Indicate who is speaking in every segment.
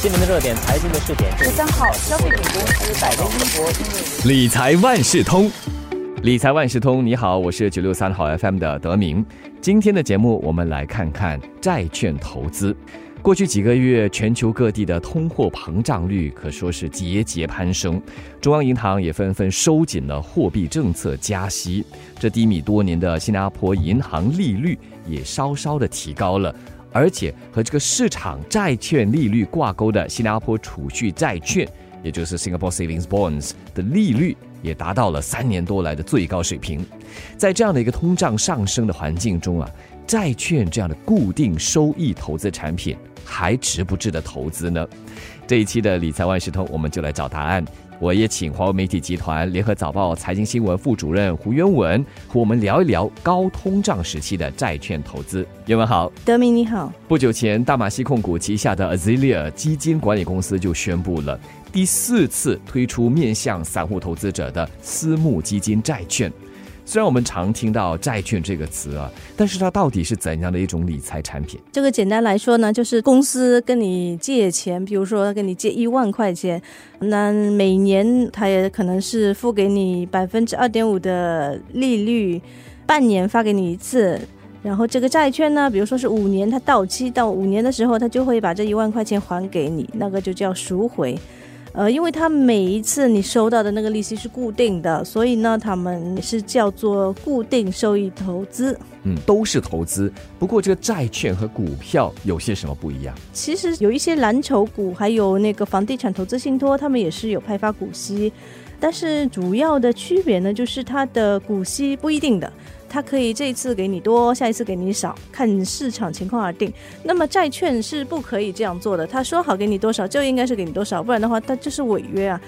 Speaker 1: 今年的热点财经的试点，
Speaker 2: 十三号，消费品公司百威英博因
Speaker 3: 为理财万事通，理财万事通，你好，我是九六三号 FM 的德明。今天的节目，我们来看看债券投资。过去几个月，全球各地的通货膨胀率可说是节节攀升，中央银行也纷纷收紧了货币政策，加息。这低迷多年的新加坡银行利率也稍稍的提高了。而且和这个市场债券利率挂钩的新加坡储蓄债券，也就是 Singapore Savings Bonds 的利率，也达到了三年多来的最高水平。在这样的一个通胀上升的环境中啊，债券这样的固定收益投资产品还值不值得投资呢？这一期的理财万事通，我们就来找答案。我也请华为媒体集团联合早报财经新闻副主任胡渊文和我们聊一聊高通胀时期的债券投资。渊文好，
Speaker 2: 德明你好。
Speaker 3: 不久前，大马西控股旗下的 Azilia 基金管理公司就宣布了第四次推出面向散户投资者的私募基金债券。虽然我们常听到债券这个词啊，但是它到底是怎样的一种理财产品？
Speaker 2: 这个简单来说呢，就是公司跟你借钱，比如说跟你借一万块钱，那每年它也可能是付给你百分之二点五的利率，半年发给你一次，然后这个债券呢，比如说是五年，它到期到五年的时候，它就会把这一万块钱还给你，那个就叫赎回。呃，因为它每一次你收到的那个利息是固定的，所以呢，他们是叫做固定收益投资。
Speaker 3: 嗯，都是投资。不过这个债券和股票有些什么不一样？
Speaker 2: 其实有一些蓝筹股，还有那个房地产投资信托，他们也是有派发股息，但是主要的区别呢，就是它的股息不一定的。它可以这一次给你多，下一次给你少，看市场情况而定。那么债券是不可以这样做的，他说好给你多少就应该是给你多少，不然的话它就是违约啊。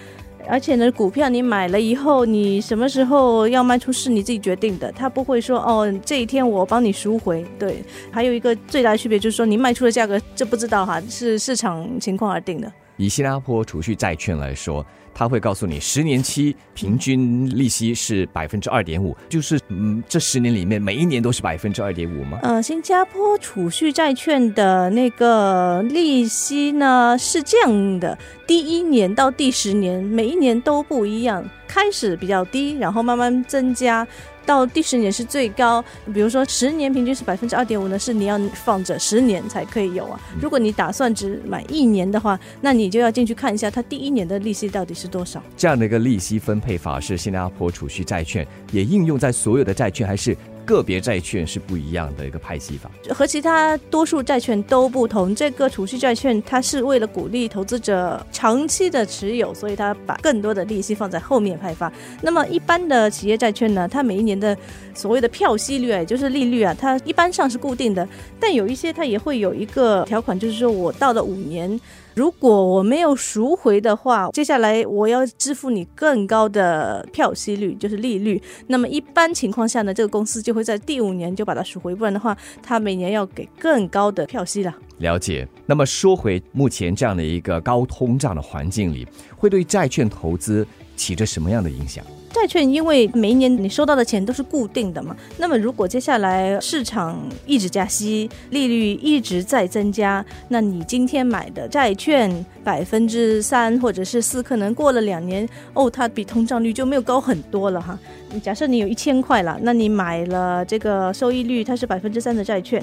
Speaker 2: 而且呢，股票你买了以后，你什么时候要卖出是你自己决定的，他不会说哦这一天我帮你赎回。对，还有一个最大的区别就是说你卖出的价格这不知道哈，是市场情况而定的。
Speaker 3: 以新加坡储蓄债券来说。他会告诉你，十年期平均利息是百分之二点五，就是嗯，这十年里面每一年都是百分之二点五吗？
Speaker 2: 呃，新加坡储蓄债券的那个利息呢是这样的，第一年到第十年，每一年都不一样，开始比较低，然后慢慢增加。到第十年是最高，比如说十年平均是百分之二点五呢，是你要放着十年才可以有啊。如果你打算只买一年的话，那你就要进去看一下它第一年的利息到底是多少。
Speaker 3: 这样的一个利息分配法是新加坡储蓄债券也应用在所有的债券，还是？个别债券是不一样的一个派息法，
Speaker 2: 和其他多数债券都不同。这个储蓄债券它是为了鼓励投资者长期的持有，所以它把更多的利息放在后面派发。那么一般的企业债券呢，它每一年的所谓的票息率，也就是利率啊，它一般上是固定的，但有一些它也会有一个条款，就是说我到了五年。如果我没有赎回的话，接下来我要支付你更高的票息率，就是利率。那么一般情况下呢，这个公司就会在第五年就把它赎回，不然的话，它每年要给更高的票息了。
Speaker 3: 了解。那么说回目前这样的一个高通胀的环境里，会对债券投资起着什么样的影响？
Speaker 2: 债券因为每一年你收到的钱都是固定的嘛，那么如果接下来市场一直加息，利率一直在增加，那你今天买的债券百分之三或者是四，可能过了两年哦，它比通胀率就没有高很多了哈。假设你有一千块了，那你买了这个收益率它是百分之三的债券，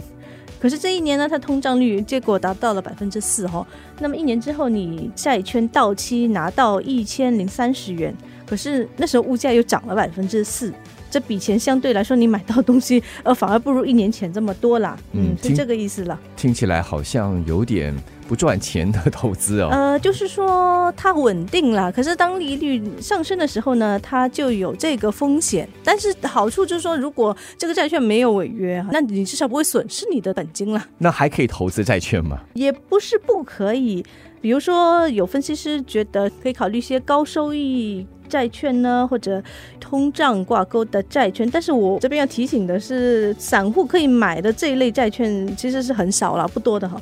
Speaker 2: 可是这一年呢，它通胀率结果达到了百分之四哈，那么一年之后你债券到期拿到一千零三十元。可是那时候物价又涨了百分之四，这笔钱相对来说你买到东西，呃，反而不如一年前这么多啦。嗯，是这个意思了。
Speaker 3: 听起来好像有点不赚钱的投资哦。
Speaker 2: 呃，就是说它稳定了，可是当利率上升的时候呢，它就有这个风险。但是好处就是说，如果这个债券没有违约，那你至少不会损失你的本金了。
Speaker 3: 那还可以投资债券吗？
Speaker 2: 也不是不可以。比如说，有分析师觉得可以考虑一些高收益。债券呢，或者通胀挂钩的债券，但是我这边要提醒的是，散户可以买的这一类债券其实是很少了，不多的哈。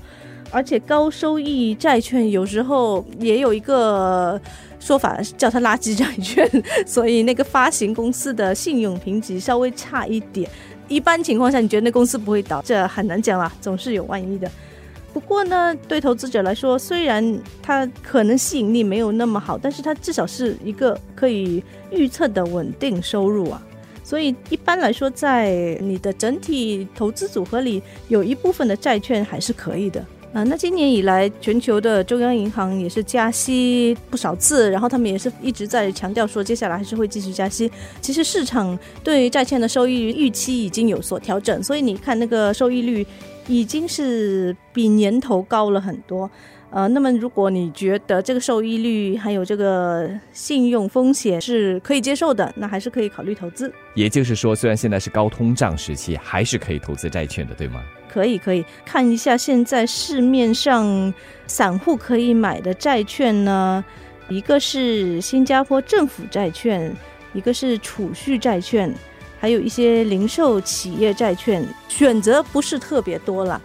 Speaker 2: 而且高收益债券有时候也有一个说法叫它垃圾债券，所以那个发行公司的信用评级稍微差一点。一般情况下，你觉得那公司不会倒，这很难讲啊，总是有万一的。不过呢，对投资者来说，虽然它可能吸引力没有那么好，但是它至少是一个可以预测的稳定收入啊。所以一般来说，在你的整体投资组合里，有一部分的债券还是可以的。啊，那今年以来，全球的中央银行也是加息不少次，然后他们也是一直在强调说，接下来还是会继续加息。其实市场对债券的收益预期已经有所调整，所以你看那个收益率已经是比年头高了很多。呃，那么如果你觉得这个收益率还有这个信用风险是可以接受的，那还是可以考虑投资。
Speaker 3: 也就是说，虽然现在是高通胀时期，还是可以投资债券的，对吗？
Speaker 2: 可以，可以看一下现在市面上散户可以买的债券呢，一个是新加坡政府债券，一个是储蓄债券，还有一些零售企业债券，选择不是特别多了。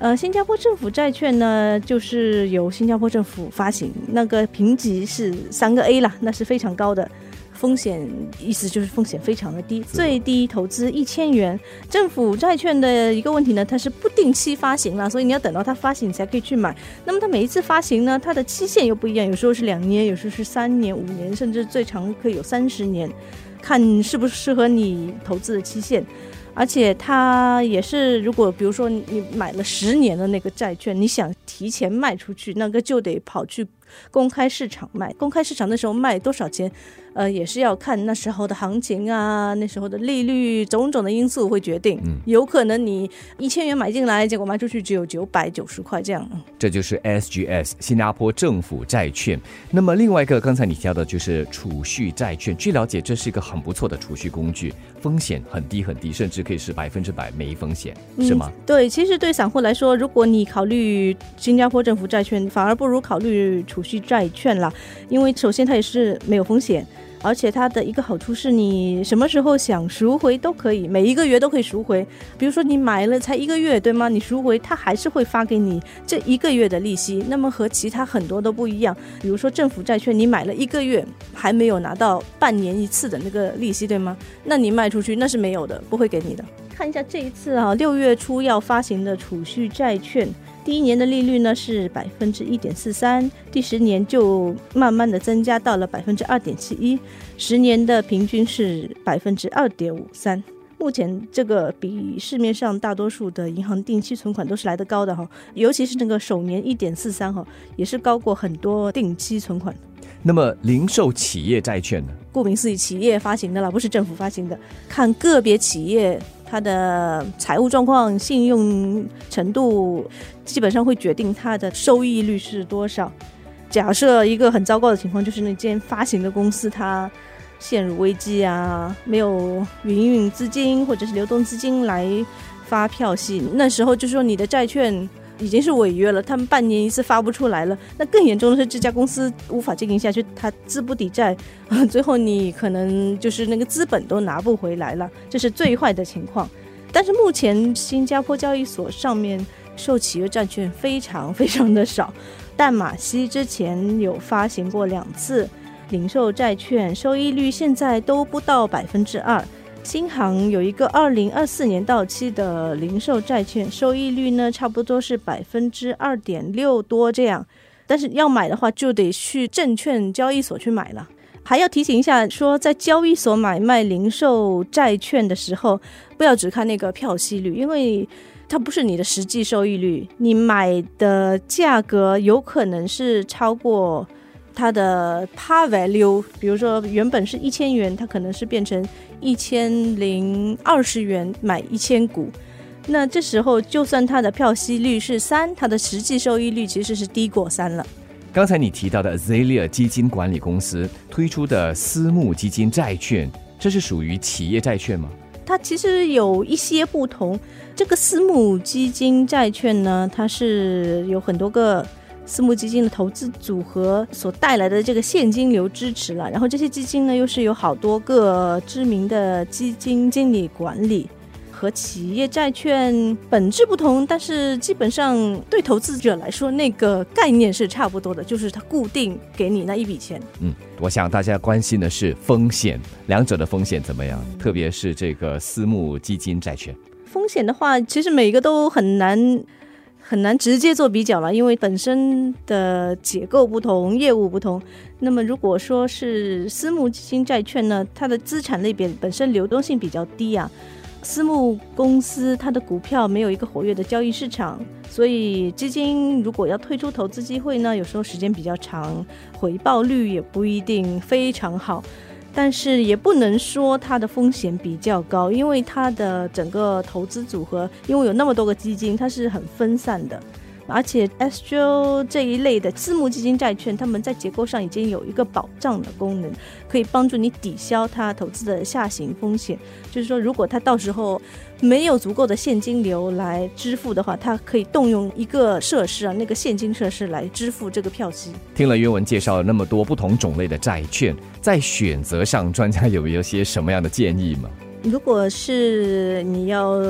Speaker 2: 呃，新加坡政府债券呢，就是由新加坡政府发行，那个评级是三个 A 了，那是非常高的，风险意思就是风险非常的低，最低投资一千元。政府债券的一个问题呢，它是不定期发行了，所以你要等到它发行你才可以去买。那么它每一次发行呢，它的期限又不一样，有时候是两年，有时候是三年、五年，甚至最长可以有三十年，看适不适合你投资的期限。而且它也是，如果比如说你买了十年的那个债券，你想提前卖出去，那个就得跑去公开市场卖。公开市场那时候卖多少钱？呃，也是要看那时候的行情啊，那时候的利率，种种的因素会决定。嗯，有可能你一千元买进来，结果卖出去只有九百九十块这样。
Speaker 3: 这就是 SGS 新加坡政府债券。那么另外一个，刚才你提到的就是储蓄债券。据了解，这是一个很不错的储蓄工具，风险很低很低，甚至可以是百分之百没风险，是吗？
Speaker 2: 对，其实对散户来说，如果你考虑新加坡政府债券，反而不如考虑储储蓄债券了，因为首先它也是没有风险。而且它的一个好处是你什么时候想赎回都可以，每一个月都可以赎回。比如说你买了才一个月，对吗？你赎回它还是会发给你这一个月的利息。那么和其他很多都不一样。比如说政府债券，你买了一个月还没有拿到半年一次的那个利息，对吗？那你卖出去那是没有的，不会给你的。看一下这一次啊，六月初要发行的储蓄债券。第一年的利率呢是百分之一点四三，第十年就慢慢的增加到了百分之二点七一，十年的平均是百分之二点五三。目前这个比市面上大多数的银行定期存款都是来得高的哈，尤其是那个首年一点四三哈，也是高过很多定期存款。
Speaker 3: 那么零售企业债券呢？
Speaker 2: 顾名思义，企业发行的了，不是政府发行的，看个别企业。它的财务状况、信用程度，基本上会决定它的收益率是多少。假设一个很糟糕的情况，就是那间发行的公司它陷入危机啊，没有营运资金或者是流动资金来发票息，那时候就说你的债券。已经是违约了，他们半年一次发不出来了。那更严重的是，这家公司无法经营下去，它资不抵债，最后你可能就是那个资本都拿不回来了，这是最坏的情况。但是目前新加坡交易所上面售企业债券非常非常的少，淡马锡之前有发行过两次零售债券，收益率现在都不到百分之二。新行有一个二零二四年到期的零售债券，收益率呢差不多是百分之二点六多这样，但是要买的话就得去证券交易所去买了。还要提醒一下，说在交易所买卖零售债券的时候，不要只看那个票息率，因为它不是你的实际收益率，你买的价格有可能是超过。它的 par value，比如说原本是一千元，它可能是变成一千零二十元买一千股，那这时候就算它的票息率是三，它的实际收益率其实是低过三了。
Speaker 3: 刚才你提到的 Zelia 基金管理公司推出的私募基金债券，这是属于企业债券吗？
Speaker 2: 它其实有一些不同。这个私募基金债券呢，它是有很多个。私募基金的投资组合所带来的这个现金流支持了，然后这些基金呢又是有好多个知名的基金经理管理，和企业债券本质不同，但是基本上对投资者来说那个概念是差不多的，就是它固定给你那一笔钱。
Speaker 3: 嗯，我想大家关心的是风险，两者的风险怎么样？特别是这个私募基金债券，
Speaker 2: 风险的话，其实每一个都很难。很难直接做比较了，因为本身的结构不同，业务不同。那么如果说是私募基金债券呢，它的资产类别本身流动性比较低啊。私募公司它的股票没有一个活跃的交易市场，所以基金如果要退出投资机会呢，有时候时间比较长，回报率也不一定非常好。但是也不能说它的风险比较高，因为它的整个投资组合，因为有那么多个基金，它是很分散的。而且 SGO 这一类的私募基金债券，他们在结构上已经有一个保障的功能，可以帮助你抵消它投资的下行风险。就是说，如果它到时候没有足够的现金流来支付的话，它可以动用一个设施啊，那个现金设施来支付这个票息。
Speaker 3: 听了原文介绍了那么多不同种类的债券，在选择上，专家有没有些什么样的建议吗？
Speaker 2: 如果是你要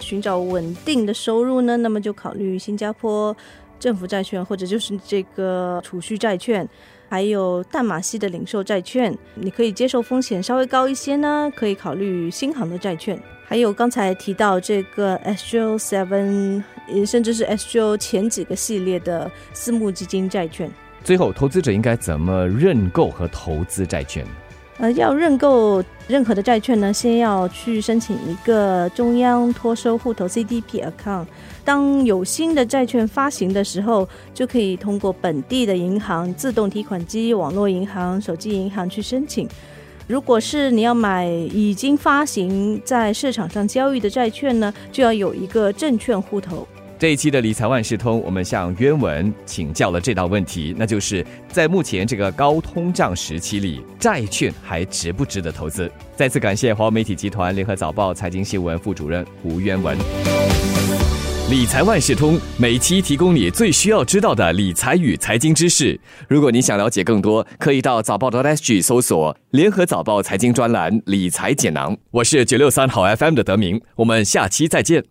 Speaker 2: 寻找稳定的收入呢，那么就考虑新加坡政府债券，或者就是这个储蓄债券，还有淡马锡的零售债券。你可以接受风险稍微高一些呢，可以考虑新航的债券。还有刚才提到这个 SGO Seven，甚至是 SGO 前几个系列的私募基金债券。
Speaker 3: 最后，投资者应该怎么认购和投资债券？
Speaker 2: 呃，要认购任何的债券呢，先要去申请一个中央托收户头 CDP account。当有新的债券发行的时候，就可以通过本地的银行、自动提款机、网络银行、手机银行去申请。如果是你要买已经发行在市场上交易的债券呢，就要有一个证券户头。
Speaker 3: 这一期的理财万事通，我们向渊文请教了这道问题，那就是在目前这个高通胀时期里，债券还值不值得投资？再次感谢华为媒体集团联合早报财经新闻副主任吴渊文。理财万事通每期提供你最需要知道的理财与财经知识。如果你想了解更多，可以到早报的 SG 搜索联合早报财经专栏理财简囊。我是九六三好 FM 的德明，我们下期再见。